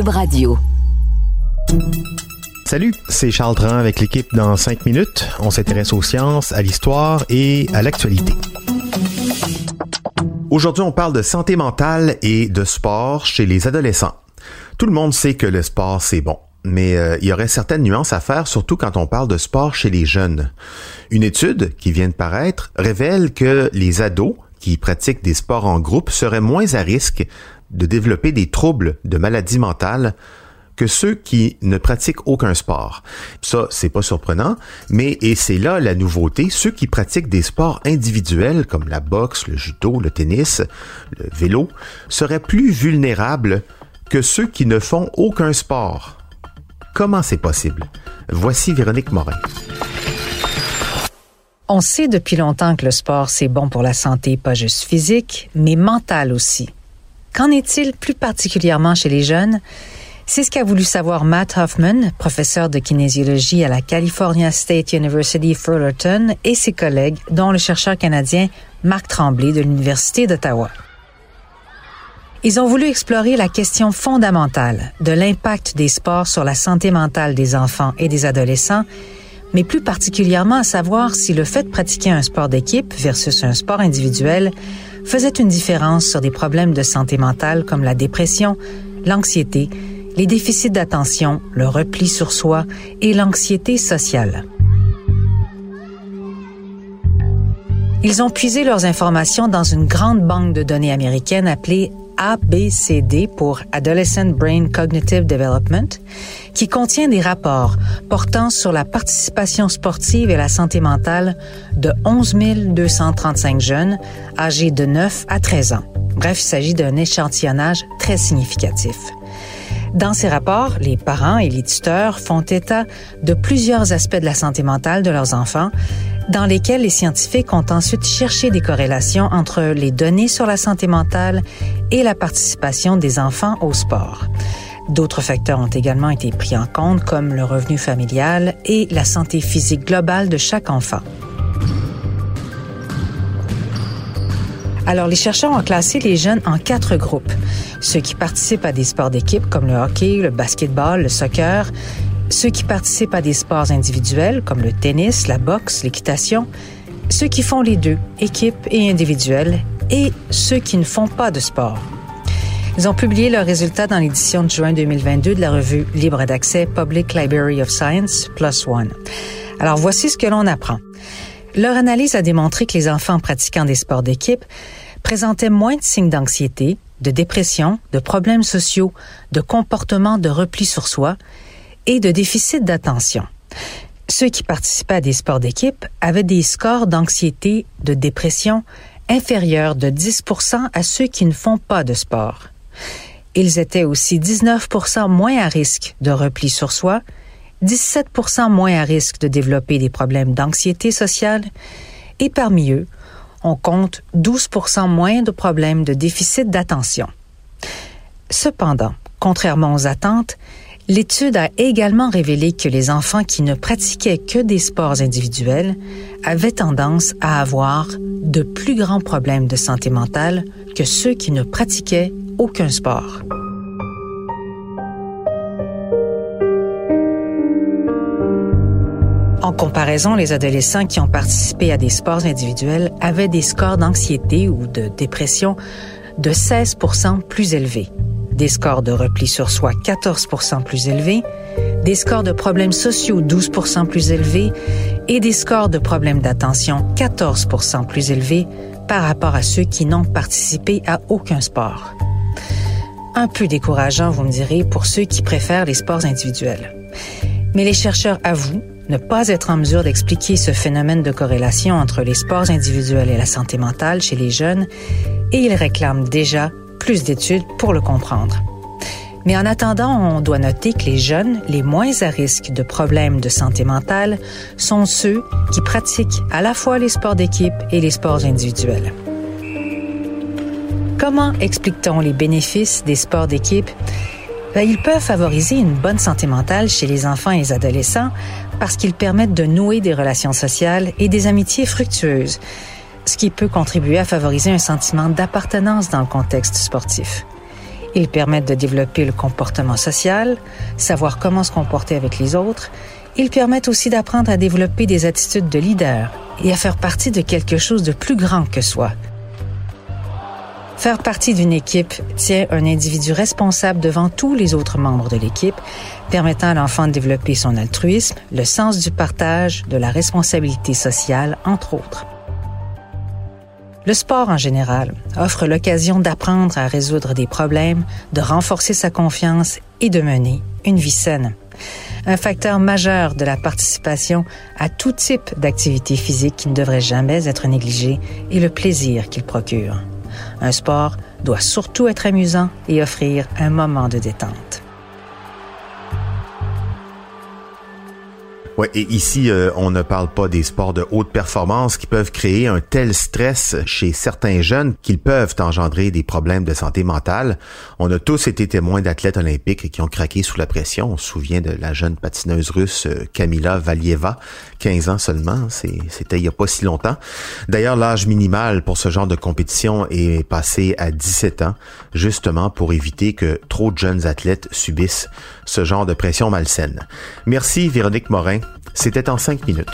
Radio. Salut, c'est Charles Tran avec l'équipe dans 5 minutes. On s'intéresse aux sciences, à l'histoire et à l'actualité. Aujourd'hui, on parle de santé mentale et de sport chez les adolescents. Tout le monde sait que le sport, c'est bon. Mais euh, il y aurait certaines nuances à faire, surtout quand on parle de sport chez les jeunes. Une étude qui vient de paraître révèle que les ados qui pratiquent des sports en groupe seraient moins à risque de développer des troubles de maladie mentale que ceux qui ne pratiquent aucun sport. Ça, c'est pas surprenant, mais et c'est là la nouveauté, ceux qui pratiquent des sports individuels comme la boxe, le judo, le tennis, le vélo, seraient plus vulnérables que ceux qui ne font aucun sport. Comment c'est possible? Voici Véronique Morin. On sait depuis longtemps que le sport, c'est bon pour la santé, pas juste physique, mais mentale aussi. Qu'en est-il plus particulièrement chez les jeunes? C'est ce qu'a voulu savoir Matt Hoffman, professeur de kinésiologie à la California State University Fullerton, et ses collègues, dont le chercheur canadien Marc Tremblay de l'Université d'Ottawa. Ils ont voulu explorer la question fondamentale de l'impact des sports sur la santé mentale des enfants et des adolescents, mais plus particulièrement à savoir si le fait de pratiquer un sport d'équipe versus un sport individuel faisait une différence sur des problèmes de santé mentale comme la dépression, l'anxiété, les déficits d'attention, le repli sur soi et l'anxiété sociale. Ils ont puisé leurs informations dans une grande banque de données américaine appelée ABCD pour Adolescent Brain Cognitive Development, qui contient des rapports portant sur la participation sportive et la santé mentale de 11 235 jeunes âgés de 9 à 13 ans. Bref, il s'agit d'un échantillonnage très significatif. Dans ces rapports, les parents et les tuteurs font état de plusieurs aspects de la santé mentale de leurs enfants, dans lesquels les scientifiques ont ensuite cherché des corrélations entre les données sur la santé mentale et la participation des enfants au sport. D'autres facteurs ont également été pris en compte, comme le revenu familial et la santé physique globale de chaque enfant. Alors, les chercheurs ont classé les jeunes en quatre groupes. Ceux qui participent à des sports d'équipe comme le hockey, le basketball, le soccer, ceux qui participent à des sports individuels comme le tennis, la boxe, l'équitation, ceux qui font les deux, équipe et individuel, et ceux qui ne font pas de sport. Ils ont publié leurs résultats dans l'édition de juin 2022 de la revue libre d'accès Public Library of Science Plus One. Alors voici ce que l'on apprend. Leur analyse a démontré que les enfants pratiquant des sports d'équipe présentaient moins de signes d'anxiété, de dépression, de problèmes sociaux, de comportements de repli sur soi et de déficit d'attention. Ceux qui participaient à des sports d'équipe avaient des scores d'anxiété, de dépression inférieurs de 10 à ceux qui ne font pas de sport. Ils étaient aussi 19% moins à risque de repli sur soi, 17% moins à risque de développer des problèmes d'anxiété sociale et parmi eux, on compte 12% moins de problèmes de déficit d'attention. Cependant, contrairement aux attentes, l'étude a également révélé que les enfants qui ne pratiquaient que des sports individuels avaient tendance à avoir de plus grands problèmes de santé mentale que ceux qui ne pratiquaient aucun sport. En comparaison, les adolescents qui ont participé à des sports individuels avaient des scores d'anxiété ou de dépression de 16% plus élevés, des scores de repli sur soi 14% plus élevés, des scores de problèmes sociaux 12% plus élevés et des scores de problèmes d'attention 14% plus élevés par rapport à ceux qui n'ont participé à aucun sport. Un peu décourageant, vous me direz, pour ceux qui préfèrent les sports individuels. Mais les chercheurs avouent ne pas être en mesure d'expliquer ce phénomène de corrélation entre les sports individuels et la santé mentale chez les jeunes et ils réclament déjà plus d'études pour le comprendre. Mais en attendant, on doit noter que les jeunes les moins à risque de problèmes de santé mentale sont ceux qui pratiquent à la fois les sports d'équipe et les sports individuels. Comment explique-t-on les bénéfices des sports d'équipe? Ben, ils peuvent favoriser une bonne santé mentale chez les enfants et les adolescents parce qu'ils permettent de nouer des relations sociales et des amitiés fructueuses, ce qui peut contribuer à favoriser un sentiment d'appartenance dans le contexte sportif. Ils permettent de développer le comportement social, savoir comment se comporter avec les autres. Ils permettent aussi d'apprendre à développer des attitudes de leader et à faire partie de quelque chose de plus grand que soi. Faire partie d'une équipe tient un individu responsable devant tous les autres membres de l'équipe, permettant à l'enfant de développer son altruisme, le sens du partage, de la responsabilité sociale, entre autres. Le sport en général offre l'occasion d'apprendre à résoudre des problèmes, de renforcer sa confiance et de mener une vie saine. Un facteur majeur de la participation à tout type d'activité physique qui ne devrait jamais être négligé est le plaisir qu'il procure. Un sport doit surtout être amusant et offrir un moment de détente. Ouais, et ici, euh, on ne parle pas des sports de haute performance qui peuvent créer un tel stress chez certains jeunes qu'ils peuvent engendrer des problèmes de santé mentale. On a tous été témoins d'athlètes olympiques qui ont craqué sous la pression. On se souvient de la jeune patineuse russe Kamila euh, Valieva, 15 ans seulement. C'était il y a pas si longtemps. D'ailleurs, l'âge minimal pour ce genre de compétition est passé à 17 ans, justement pour éviter que trop de jeunes athlètes subissent ce genre de pression malsaine. Merci Véronique Morin. C'était en cinq minutes.